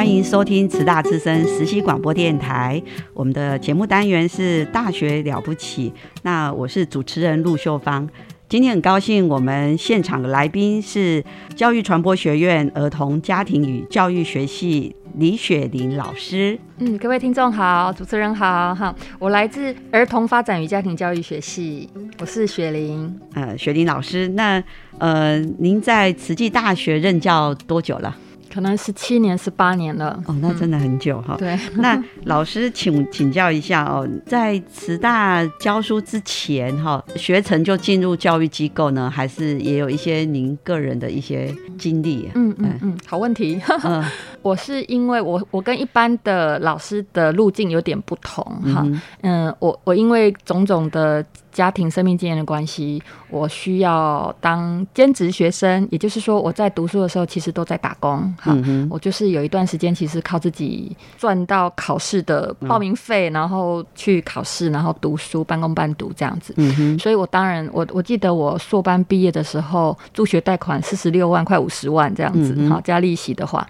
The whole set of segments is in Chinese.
欢迎收听慈大之声实习广播电台，我们的节目单元是《大学了不起》。那我是主持人陆秀芳。今天很高兴，我们现场的来宾是教育传播学院儿童家庭与教育学系李雪玲老师。嗯，各位听众好，主持人好哈，我来自儿童发展与家庭教育学系，我是雪玲。呃，雪玲老师，那呃，您在慈济大学任教多久了？可能十七年、十八年了哦，那真的很久哈。对，那老师请请教一下哦，在慈大教书之前哈，学成就进入教育机构呢，还是也有一些您个人的一些经历？嗯嗯嗯，好问题。我是因为我我跟一般的老师的路径有点不同哈。嗯，我我因为种种的。家庭生命经验的关系，我需要当兼职学生，也就是说，我在读书的时候其实都在打工。哈，我就是有一段时间其实靠自己赚到考试的报名费，然后去考试，然后读书，半工半读这样子。所以我当然，我我记得我硕班毕业的时候，助学贷款四十六万，快五十万这样子。好，加利息的话，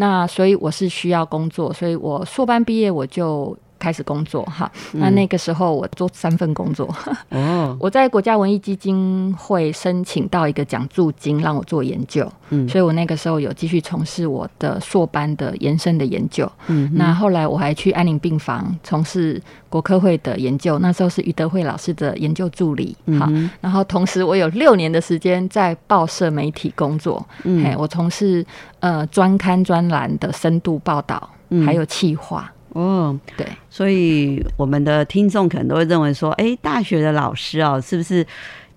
那所以我是需要工作，所以我硕班毕业我就。开始工作哈，那那个时候我做三份工作。哦，我在国家文艺基金会申请到一个奖助金，让我做研究。嗯，所以我那个时候有继续从事我的硕班的延伸的研究。嗯，那后来我还去安宁病房从事国科会的研究，那时候是余德惠老师的研究助理。好，然后同时我有六年的时间在报社媒体工作。嗯，我从事呃专刊专栏的深度报道，还有企划。哦，对，所以我们的听众可能都会认为说，哎，大学的老师哦，是不是？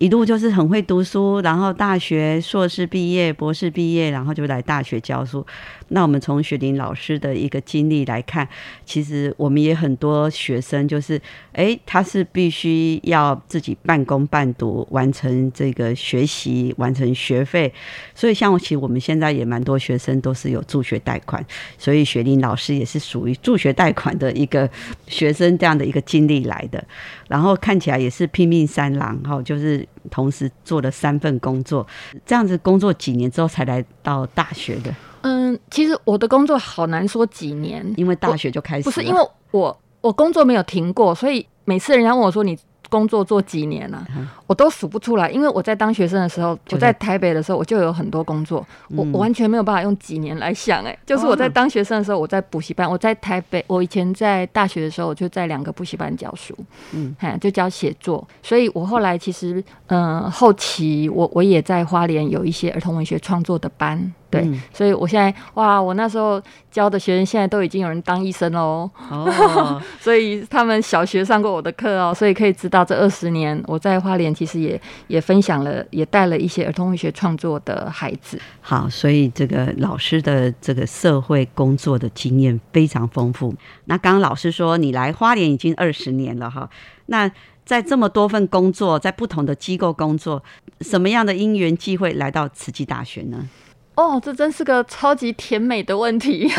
一路就是很会读书，然后大学硕士毕业、博士毕业，然后就来大学教书。那我们从雪玲老师的一个经历来看，其实我们也很多学生，就是哎，他是必须要自己半工半读完成这个学习，完成学费。所以像其实我们现在也蛮多学生都是有助学贷款，所以雪玲老师也是属于助学贷款的一个学生这样的一个经历来的。然后看起来也是拼命三郎哈，就是。同时做了三份工作，这样子工作几年之后才来到大学的。嗯，其实我的工作好难说几年，因为大学就开始。不是因为我我工作没有停过，所以每次人家问我说你。工作做几年了，我都数不出来。因为我在当学生的时候，我在台北的时候，我就有很多工作，我我完全没有办法用几年来想。哎，就是我在当学生的时候，我在补习班，我在台北，我以前在大学的时候，我就在两个补习班教书，嗯，就教写作。所以我后来其实，嗯，后期我我也在花莲有一些儿童文学创作的班。对，所以我现在哇，我那时候教的学生现在都已经有人当医生喽。哦，所以他们小学上过我的课哦，所以可以知道这二十年我在花莲其实也也分享了，也带了一些儿童文学创作的孩子。好，所以这个老师的这个社会工作的经验非常丰富。那刚刚老师说你来花莲已经二十年了哈，那在这么多份工作，在不同的机构工作，什么样的因缘机会来到慈济大学呢？哦，这真是个超级甜美的问题。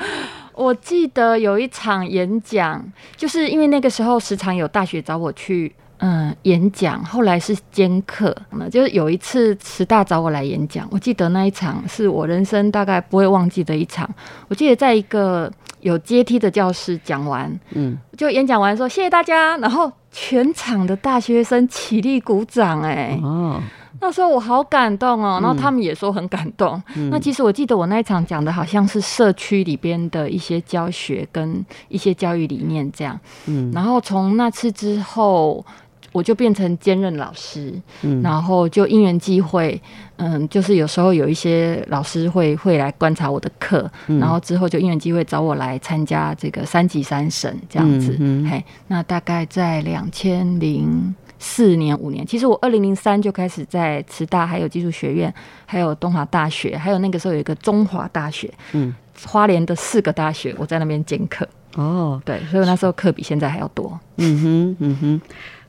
我记得有一场演讲，就是因为那个时候时常有大学找我去嗯演讲，后来是兼课，那就是有一次师大找我来演讲，我记得那一场是我人生大概不会忘记的一场。我记得在一个。有阶梯的教室讲完，嗯，就演讲完说谢谢大家，然后全场的大学生起立鼓掌，哎，哦。那时候我好感动哦，然后他们也说很感动。那其实我记得我那一场讲的好像是社区里边的一些教学跟一些教育理念这样。嗯，然后从那次之后，我就变成兼任老师。嗯，然后就因缘际会，嗯，就是有时候有一些老师会会来观察我的课，然后之后就因缘际会找我来参加这个三级三审这样子。嗯嘿，那大概在两千零。四年五年，其实我二零零三就开始在慈大，还有技术学院，还有东华大学，还有那个时候有一个中华大学，嗯，花莲的四个大学，我在那边兼课。哦，对，所以那时候课比现在还要多。嗯哼，嗯哼，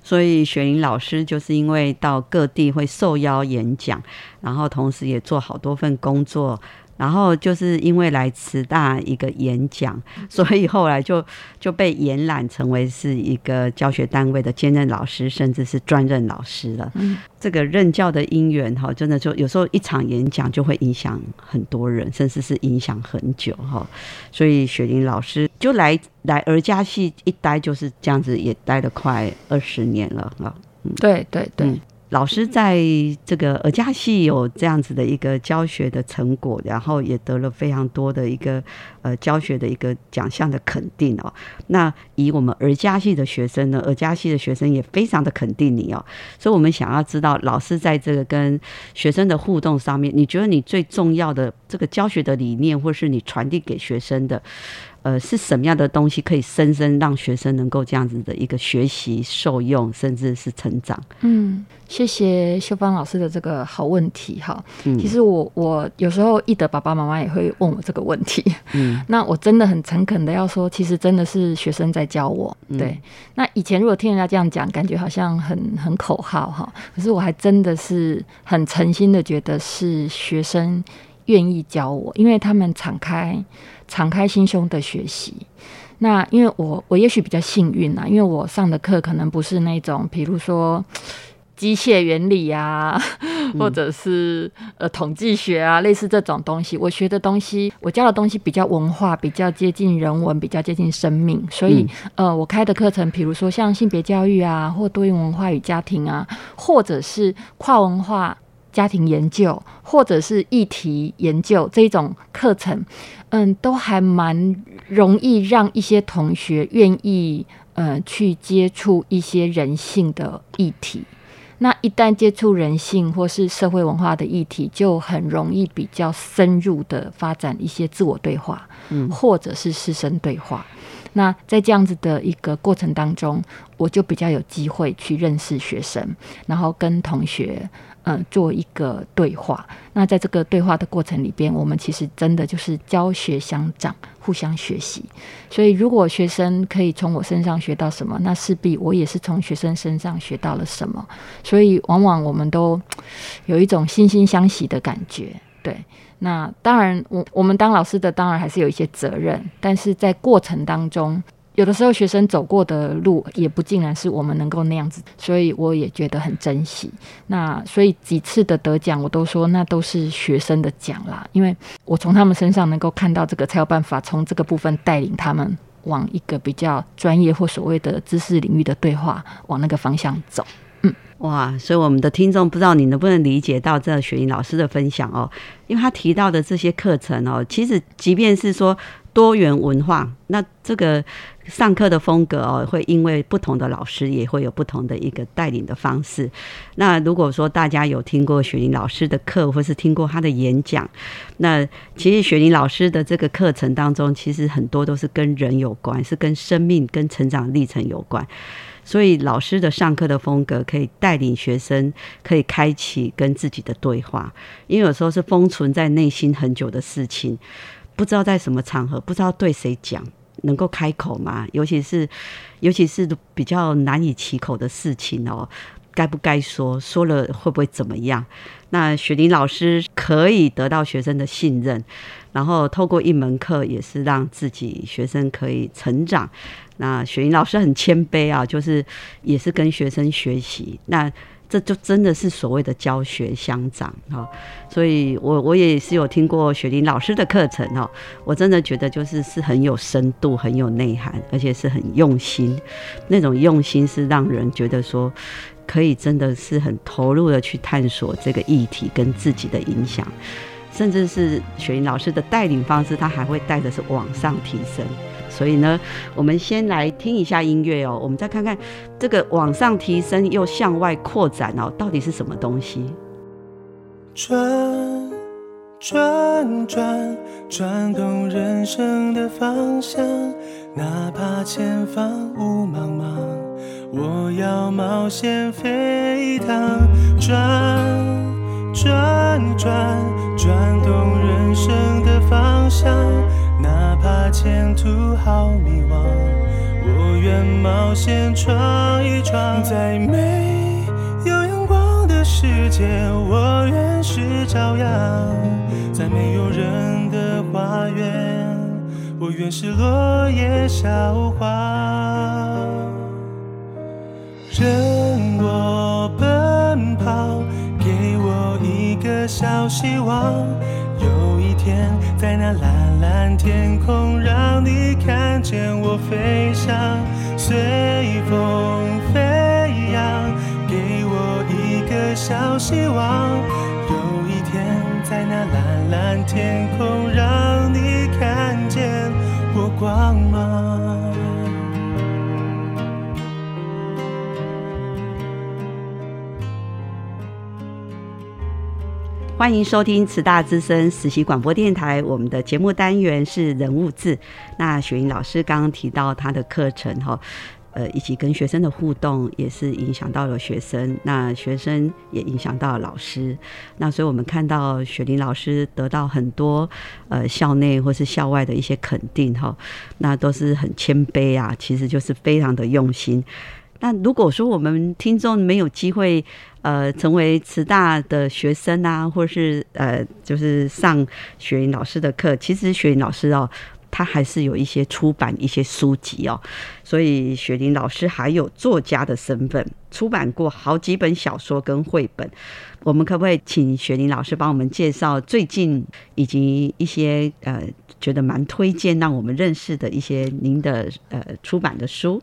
所以雪玲老师就是因为到各地会受邀演讲，然后同时也做好多份工作。然后就是因为来慈大一个演讲，所以后来就就被延揽成为是一个教学单位的兼任老师，甚至是专任老师了。嗯，这个任教的因缘哈，真的就有时候一场演讲就会影响很多人，甚至是影响很久哈。所以雪玲老师就来来儿家系一待就是这样子，也待了快二十年了啊。对对对。老师在这个儿家系有这样子的一个教学的成果，然后也得了非常多的一个呃教学的一个奖项的肯定哦。那以我们儿家系的学生呢，儿家系的学生也非常的肯定你哦。所以我们想要知道，老师在这个跟学生的互动上面，你觉得你最重要的这个教学的理念，或是你传递给学生的？呃，是什么样的东西可以深深让学生能够这样子的一个学习受用，甚至是成长？嗯，谢谢秀芳老师的这个好问题哈。嗯，其实我我有时候易德爸爸妈妈也会问我这个问题。嗯，那我真的很诚恳的要说，其实真的是学生在教我。对，那以前如果听人家这样讲，感觉好像很很口号哈。可是我还真的是很诚心的觉得是学生愿意教我，因为他们敞开。敞开心胸的学习，那因为我我也许比较幸运啦，因为我上的课可能不是那种，比如说机械原理啊，或者是呃统计学啊，类似这种东西。我学的东西，我教的东西比较文化，比较接近人文，比较接近生命。所以呃，我开的课程，比如说像性别教育啊，或多元文化与家庭啊，或者是跨文化。家庭研究或者是议题研究这种课程，嗯，都还蛮容易让一些同学愿意，呃，去接触一些人性的议题。那一旦接触人性或是社会文化的议题，就很容易比较深入的发展一些自我对话，嗯，或者是师生对话。那在这样子的一个过程当中，我就比较有机会去认识学生，然后跟同学。嗯，做一个对话。那在这个对话的过程里边，我们其实真的就是教学相长，互相学习。所以，如果学生可以从我身上学到什么，那势必我也是从学生身上学到了什么。所以，往往我们都有一种惺惺相惜的感觉。对，那当然，我我们当老师的当然还是有一些责任，但是在过程当中。有的时候学生走过的路也不尽然是我们能够那样子，所以我也觉得很珍惜。那所以几次的得奖，我都说那都是学生的奖啦，因为我从他们身上能够看到这个，才有办法从这个部分带领他们往一个比较专业或所谓的知识领域的对话往那个方向走。嗯，哇，所以我们的听众不知道你能不能理解到这雪莹老师的分享哦，因为他提到的这些课程哦，其实即便是说。多元文化，那这个上课的风格哦，会因为不同的老师也会有不同的一个带领的方式。那如果说大家有听过雪玲老师的课，或是听过他的演讲，那其实雪玲老师的这个课程当中，其实很多都是跟人有关，是跟生命、跟成长历程有关。所以老师的上课的风格可以带领学生，可以开启跟自己的对话，因为有时候是封存在内心很久的事情。不知道在什么场合，不知道对谁讲，能够开口吗？尤其是，尤其是比较难以启口的事情哦，该不该说？说了会不会怎么样？那雪玲老师可以得到学生的信任，然后透过一门课，也是让自己学生可以成长。那雪玲老师很谦卑啊，就是也是跟学生学习。那这就真的是所谓的教学相长哈。所以我我也是有听过雪玲老师的课程哈，我真的觉得就是是很有深度、很有内涵，而且是很用心。那种用心是让人觉得说。可以真的是很投入的去探索这个议题跟自己的影响，甚至是雪莹老师的带领方式，他还会带的是往上提升。所以呢，我们先来听一下音乐哦，我们再看看这个往上提升又向外扩展哦，到底是什么东西？转转转转动人生的方向，哪怕前方雾茫茫。我要冒险飞趟，转转转转动人生的方向，怕前途好迷惘，我愿冒险闯一闯。在没有阳光的世界，我愿是朝阳；在没有人的花园，我愿是落叶笑花。任我奔跑，给我一个小希望。有一天，在那蓝蓝天空，让你看见我飞翔，随风飞扬。给我一个小希望，有一天，在那蓝蓝天空，让你看见我光芒。欢迎收听慈大之声实习广播电台，我们的节目单元是人物志。那雪莹老师刚刚提到他的课程哈，呃，以及跟学生的互动，也是影响到了学生，那学生也影响到了老师。那所以我们看到雪玲老师得到很多呃校内或是校外的一些肯定哈，那都是很谦卑啊，其实就是非常的用心。那如果说我们听众没有机会，呃，成为慈大的学生啊，或者是呃，就是上雪云老师的课，其实雪云老师哦，他还是有一些出版一些书籍哦，所以雪玲老师还有作家的身份，出版过好几本小说跟绘本。我们可不可以请雪玲老师帮我们介绍最近以及一些呃，觉得蛮推荐让我们认识的一些您的呃出版的书？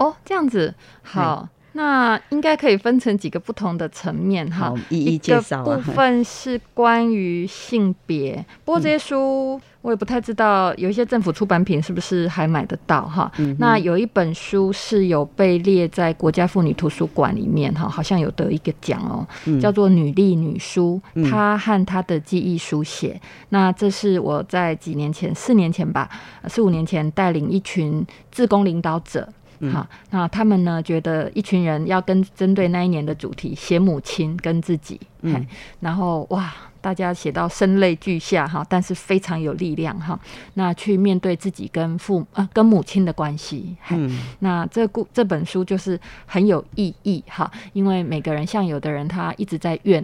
哦，这样子好。那应该可以分成几个不同的层面哈，一一介绍。部分是关于性别，不过这些书我也不太知道，有一些政府出版品是不是还买得到哈？那有一本书是有被列在国家妇女图书馆里面哈，好像有得一个奖哦，叫做《女力女书》，她和她的记忆书写。那这是我在几年前，四年前吧，四五年前带领一群自工领导者。好，那他们呢？觉得一群人要跟针对那一年的主题写母亲跟自己，嗯，然后哇，大家写到声泪俱下哈，但是非常有力量哈。那去面对自己跟父啊跟母亲的关系，嗯，那这故这本书就是很有意义哈，因为每个人像有的人他一直在怨，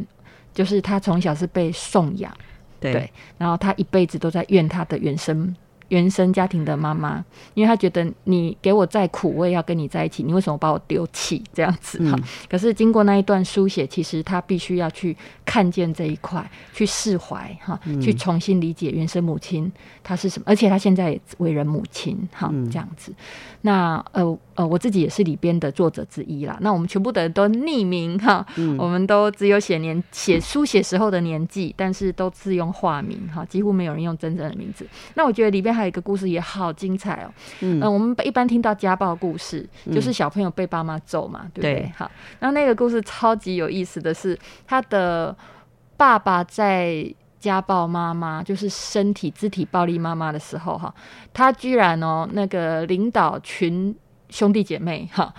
就是他从小是被送养，对，然后他一辈子都在怨他的原生。原生家庭的妈妈，因为她觉得你给我再苦，我也要跟你在一起。你为什么把我丢弃？这样子哈。可是经过那一段书写，其实她必须要去看见这一块，去释怀哈，去重新理解原生母亲她是什么。而且她现在也为人母亲哈，这样子。那呃。呃，我自己也是里边的作者之一啦。那我们全部的人都匿名哈，我们都只有写年写书写时候的年纪，但是都自用化名哈，几乎没有人用真正的名字。那我觉得里边还有一个故事也好精彩哦。嗯，我们一般听到家暴故事，就是小朋友被爸妈揍嘛，对不对？好，然后那个故事超级有意思的是，他的爸爸在。家暴妈妈就是身体肢体暴力妈妈的时候，哈，他居然哦，那个领导群兄弟姐妹，哈，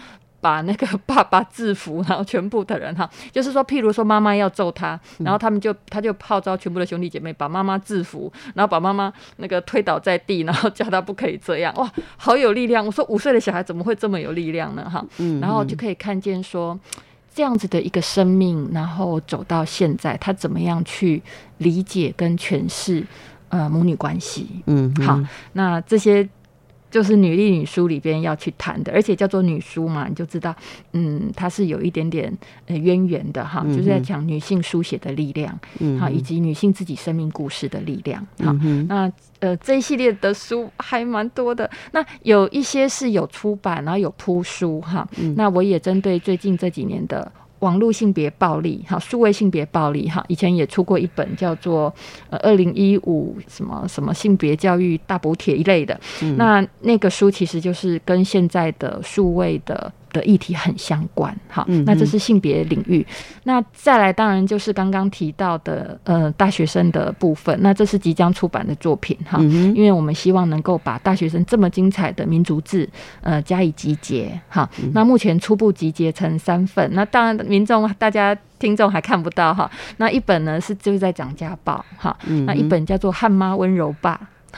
把那个爸爸制服，然后全部的人，哈，就是说，譬如说妈妈要揍他，然后他们就他就号召全部的兄弟姐妹把妈妈制服，然后把妈妈那个推倒在地，然后叫他不可以这样，哇，好有力量！我说五岁的小孩怎么会这么有力量呢？哈，然后就可以看见说。这样子的一个生命，然后走到现在，他怎么样去理解跟诠释呃母女关系？嗯，好，那这些。就是女力女书里边要去谈的，而且叫做女书嘛，你就知道，嗯，它是有一点点呃渊源的哈，就是在讲女性书写的力量，好，以及女性自己生命故事的力量，好，那呃这一系列的书还蛮多的，那有一些是有出版，然后有铺书哈，那我也针对最近这几年的。网络性别暴力，哈，数位性别暴力，哈，以前也出过一本叫做呃二零一五什么什么性别教育大补帖一类的，那那个书其实就是跟现在的数位的。的议题很相关，好，那这是性别领域。那再来，当然就是刚刚提到的，呃，大学生的部分。那这是即将出版的作品，哈，因为我们希望能够把大学生这么精彩的民族志，呃，加以集结，哈。那目前初步集结成三份，那当然民众大家听众还看不到，哈。那一本呢是就是在讲家暴，哈，那一本叫做《汉妈温柔爸》。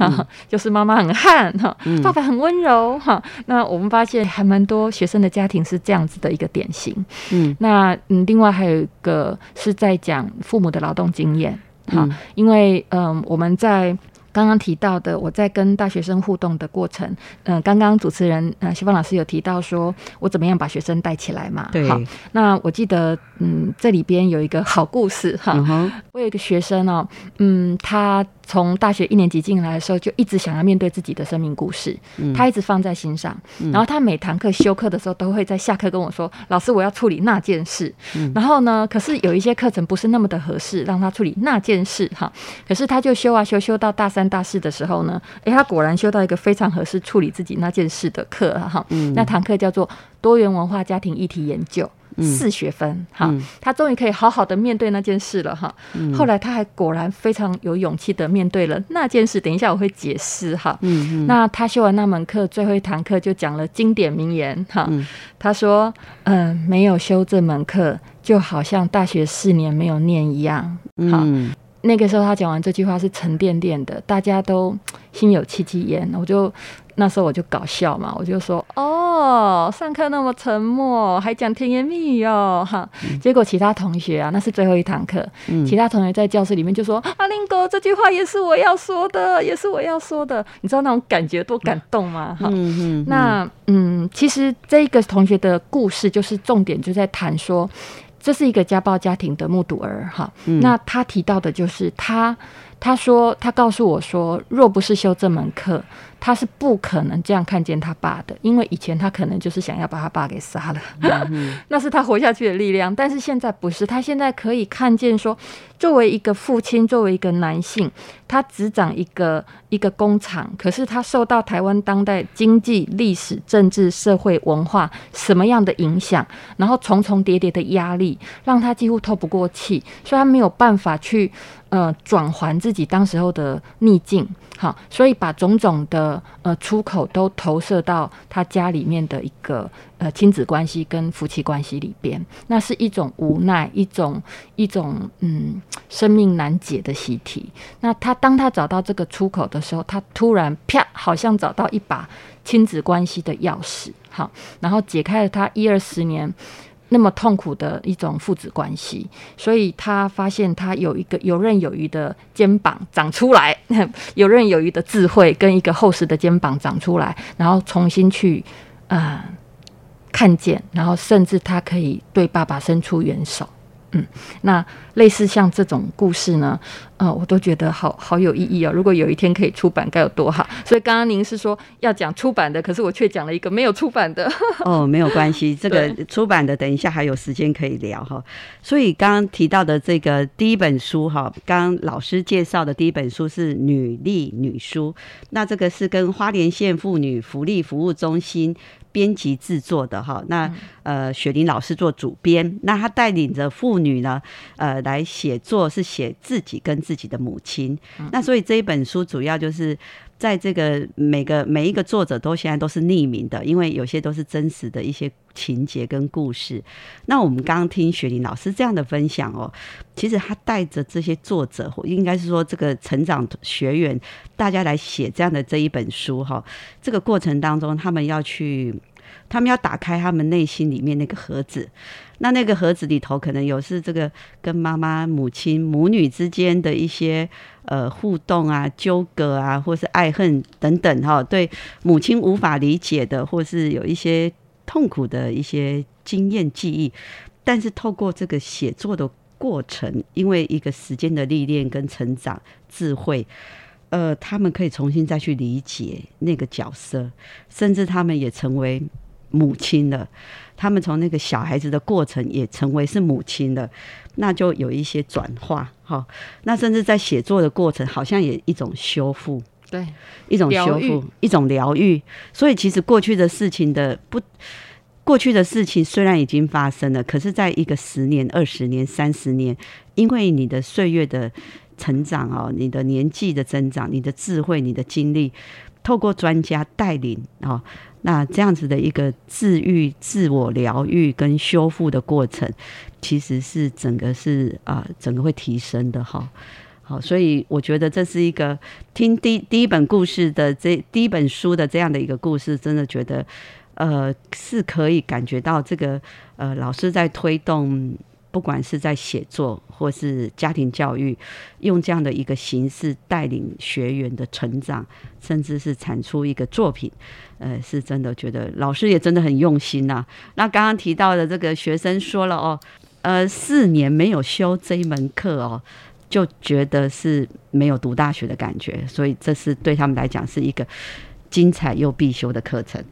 哈，就是妈妈很悍哈，爸爸很温柔哈。那我们发现还蛮多学生的家庭是这样子的一个典型。嗯，那嗯，另外还有一个是在讲父母的劳动经验哈，因为嗯，我们在。刚刚提到的，我在跟大学生互动的过程，嗯，刚刚主持人呃，西方老师有提到说，我怎么样把学生带起来嘛？对。好，那我记得，嗯，这里边有一个好故事哈。我有一个学生哦，嗯，他从大学一年级进来的时候，就一直想要面对自己的生命故事，他一直放在心上。然后他每堂课休课的时候，都会在下课跟我说：“老师，我要处理那件事。”然后呢，可是有一些课程不是那么的合适，让他处理那件事哈。可是他就修啊修，修到大三。大四的时候呢，诶，他果然修到一个非常合适处理自己那件事的课哈。嗯，那堂课叫做多元文化家庭议题研究，四学分哈。他终于可以好好的面对那件事了哈。后来他还果然非常有勇气的面对了那件事。等一下我会解释哈。那他修完那门课，最后一堂课就讲了经典名言哈。他说：“嗯，没有修这门课，就好像大学四年没有念一样。”嗯。那个时候他讲完这句话是沉甸甸的，大家都心有戚戚焉。我就那时候我就搞笑嘛，我就说哦，上课那么沉默，还讲甜言蜜语哦，哈。结果其他同学啊，那是最后一堂课，其他同学在教室里面就说：“阿林哥，这句话也是我要说的，也是我要说的。”你知道那种感觉多感动吗？哈。那嗯，其实这个同学的故事就是重点，就在谈说。这是一个家暴家庭的目睹儿，哈，那他提到的就是他，他说他告诉我说，若不是修这门课。他是不可能这样看见他爸的，因为以前他可能就是想要把他爸给杀了，那是他活下去的力量。但是现在不是，他现在可以看见说，作为一个父亲，作为一个男性，他执掌一个一个工厂，可是他受到台湾当代经济、历史、政治、社会、文化什么样的影响，然后重重叠叠的压力，让他几乎透不过气，所以他没有办法去。呃，转还自己当时候的逆境，好，所以把种种的呃出口都投射到他家里面的一个呃亲子关系跟夫妻关系里边，那是一种无奈，一种一种嗯生命难解的习题。那他当他找到这个出口的时候，他突然啪，好像找到一把亲子关系的钥匙，好，然后解开了他一二十年。那么痛苦的一种父子关系，所以他发现他有一个游刃有余的肩膀长出来，游刃有余的智慧跟一个厚实的肩膀长出来，然后重新去啊看见，然后甚至他可以对爸爸伸出援手。嗯，那类似像这种故事呢，呃，我都觉得好好有意义哦。如果有一天可以出版，该有多好！所以刚刚您是说要讲出版的，可是我却讲了一个没有出版的。哦，没有关系，这个出版的等一下还有时间可以聊哈。所以刚刚提到的这个第一本书哈，刚刚老师介绍的第一本书是《女力女书》，那这个是跟花莲县妇女福利服务中心。编辑制作的哈，那呃雪玲老师做主编，那他带领着妇女呢，呃来写作，是写自己跟自己的母亲，那所以这一本书主要就是。在这个每个每一个作者都现在都是匿名的，因为有些都是真实的一些情节跟故事。那我们刚刚听雪玲老师这样的分享哦，其实他带着这些作者，应该是说这个成长学员，大家来写这样的这一本书哈。这个过程当中，他们要去他们要打开他们内心里面那个盒子。那那个盒子里头可能有是这个跟妈妈、母亲、母女之间的一些呃互动啊、纠葛啊，或是爱恨等等哈，对母亲无法理解的，或是有一些痛苦的一些经验记忆，但是透过这个写作的过程，因为一个时间的历练跟成长、智慧，呃，他们可以重新再去理解那个角色，甚至他们也成为母亲了。他们从那个小孩子的过程也成为是母亲了，那就有一些转化哈。那甚至在写作的过程，好像也一种修复，对，一种修复，一种疗愈。所以其实过去的事情的不，过去的事情虽然已经发生了，可是在一个十年、二十年、三十年，因为你的岁月的成长哦，你的年纪的增长，你的智慧、你的经历，透过专家带领哦。那这样子的一个治愈、自我疗愈跟修复的过程，其实是整个是啊，整个会提升的哈。好，所以我觉得这是一个听第第一本故事的这第一本书的这样的一个故事，真的觉得呃是可以感觉到这个呃老师在推动。不管是在写作或是家庭教育，用这样的一个形式带领学员的成长，甚至是产出一个作品，呃，是真的觉得老师也真的很用心呐。那刚刚提到的这个学生说了哦，呃，四年没有修这一门课哦，就觉得是没有读大学的感觉，所以这是对他们来讲是一个精彩又必修的课程。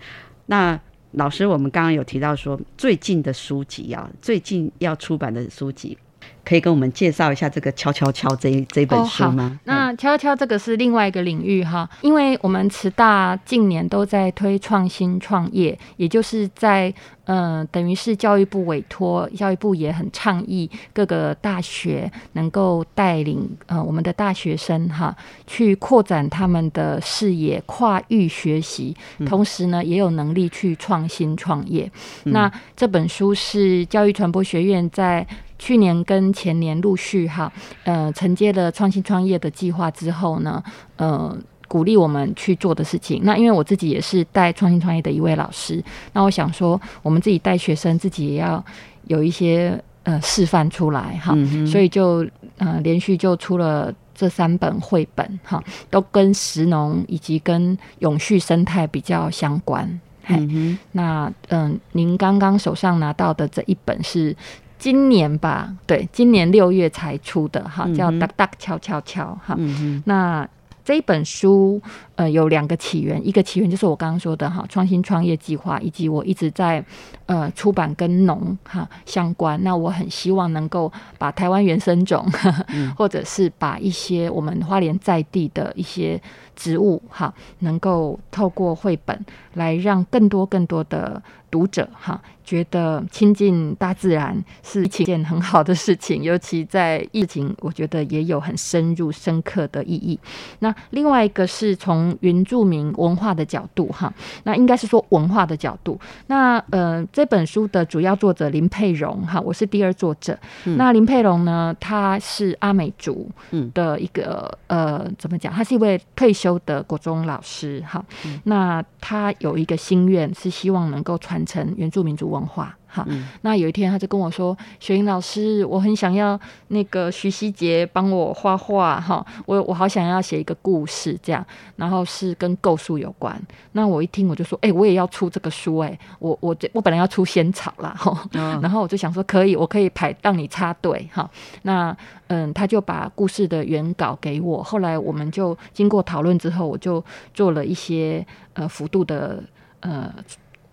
那。老师，我们刚刚有提到说，最近的书籍啊，最近要出版的书籍。可以跟我们介绍一下这个“敲敲敲”这这本书吗？那“敲敲”这个是另外一个领域哈，因为我们慈大近年都在推创新创业，也就是在嗯，等于是教育部委托，教育部也很倡议各个大学能够带领呃我们的大学生哈，去扩展他们的视野，跨域学习，同时呢也有能力去创新创业。那这本书是教育传播学院在。去年跟前年陆续哈，呃，承接了创新创业的计划之后呢，呃，鼓励我们去做的事情。那因为我自己也是带创新创业的一位老师，那我想说，我们自己带学生，自己也要有一些呃示范出来哈，所以就呃连续就出了这三本绘本哈，都跟食农以及跟永续生态比较相关。嗯哼，那嗯，您刚刚手上拿到的这一本是。今年吧，对，今年六月才出的哈，叫《哒哒敲敲敲》哈。那这一本书呃有两个起源，一个起源就是我刚刚说的哈，创新创业计划，以及我一直在呃出版跟农哈相关。那我很希望能够把台湾原生种，或者是把一些我们花莲在地的一些植物哈，能够透过绘本来让更多更多的读者哈。觉得亲近大自然是一件很好的事情，尤其在疫情，我觉得也有很深入深刻的意义。那另外一个是从原住民文化的角度，哈，那应该是说文化的角度。那呃，这本书的主要作者林佩荣，哈，我是第二作者。那林佩荣呢，他是阿美族的一个呃，怎么讲？他是一位退休的国中老师，哈。那他有一个心愿，是希望能够传承原住民族文。文化哈，那有一天他就跟我说：“雪英老师，我很想要那个徐熙杰帮我画画哈，我我好想要写一个故事这样，然后是跟构树有关。那我一听我就说：哎，我也要出这个书哎，我我我本来要出仙草啦哈，然后我就想说可以，我可以排让你插队哈。那嗯，他就把故事的原稿给我，后来我们就经过讨论之后，我就做了一些呃幅度的呃。”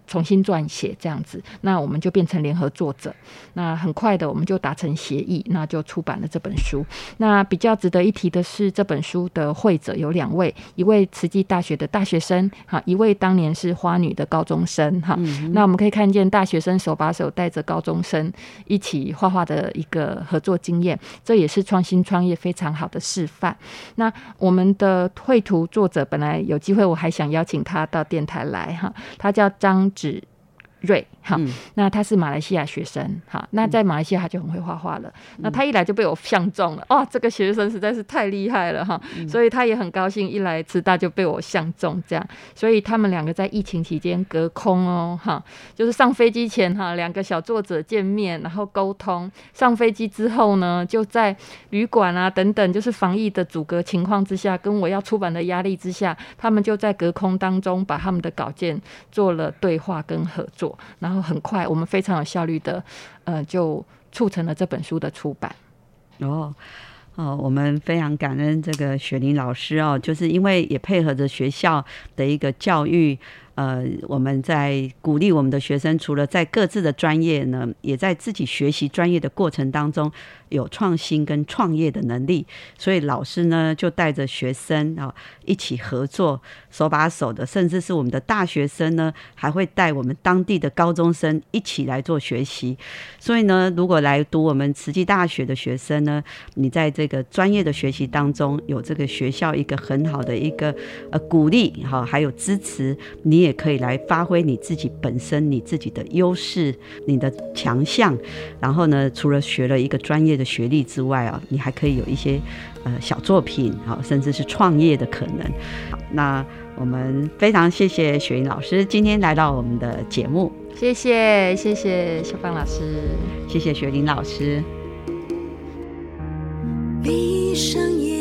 重新撰写这样子，那我们就变成联合作者。那很快的，我们就达成协议，那就出版了这本书。那比较值得一提的是，这本书的会者有两位，一位慈济大学的大学生，哈，一位当年是花女的高中生，哈。那我们可以看见大学生手把手带着高中生一起画画的一个合作经验，这也是创新创业非常好的示范。那我们的绘图作者本来有机会，我还想邀请他到电台来，哈，他叫张。指瑞，哈，那他是马来西亚学生，哈，那在马来西亚他就很会画画了，那他一来就被我相中了，哇，这个学生实在是太厉害了哈，所以他也很高兴，一来慈大就被我相中，这样，所以他们两个在疫情期间隔空哦，哈，就是上飞机前哈，两个小作者见面，然后沟通，上飞机之后呢，就在旅馆啊等等，就是防疫的阻隔情况之下，跟我要出版的压力之下，他们就在隔空当中把他们的稿件做了对话跟合作，然后很快，我们非常有效率的，呃，就促成了这本书的出版。哦。哦，我们非常感恩这个雪玲老师哦，就是因为也配合着学校的一个教育。呃，我们在鼓励我们的学生，除了在各自的专业呢，也在自己学习专业的过程当中有创新跟创业的能力。所以老师呢，就带着学生啊一起合作，手把手的，甚至是我们的大学生呢，还会带我们当地的高中生一起来做学习。所以呢，如果来读我们慈济大学的学生呢，你在这个专业的学习当中有这个学校一个很好的一个呃鼓励哈，还有支持你。也可以来发挥你自己本身你自己的优势、你的强项，然后呢，除了学了一个专业的学历之外啊，你还可以有一些呃小作品，好，甚至是创业的可能。好，那我们非常谢谢雪莹老师今天来到我们的节目，谢谢谢谢小芳老师，谢谢雪玲老师。闭上眼，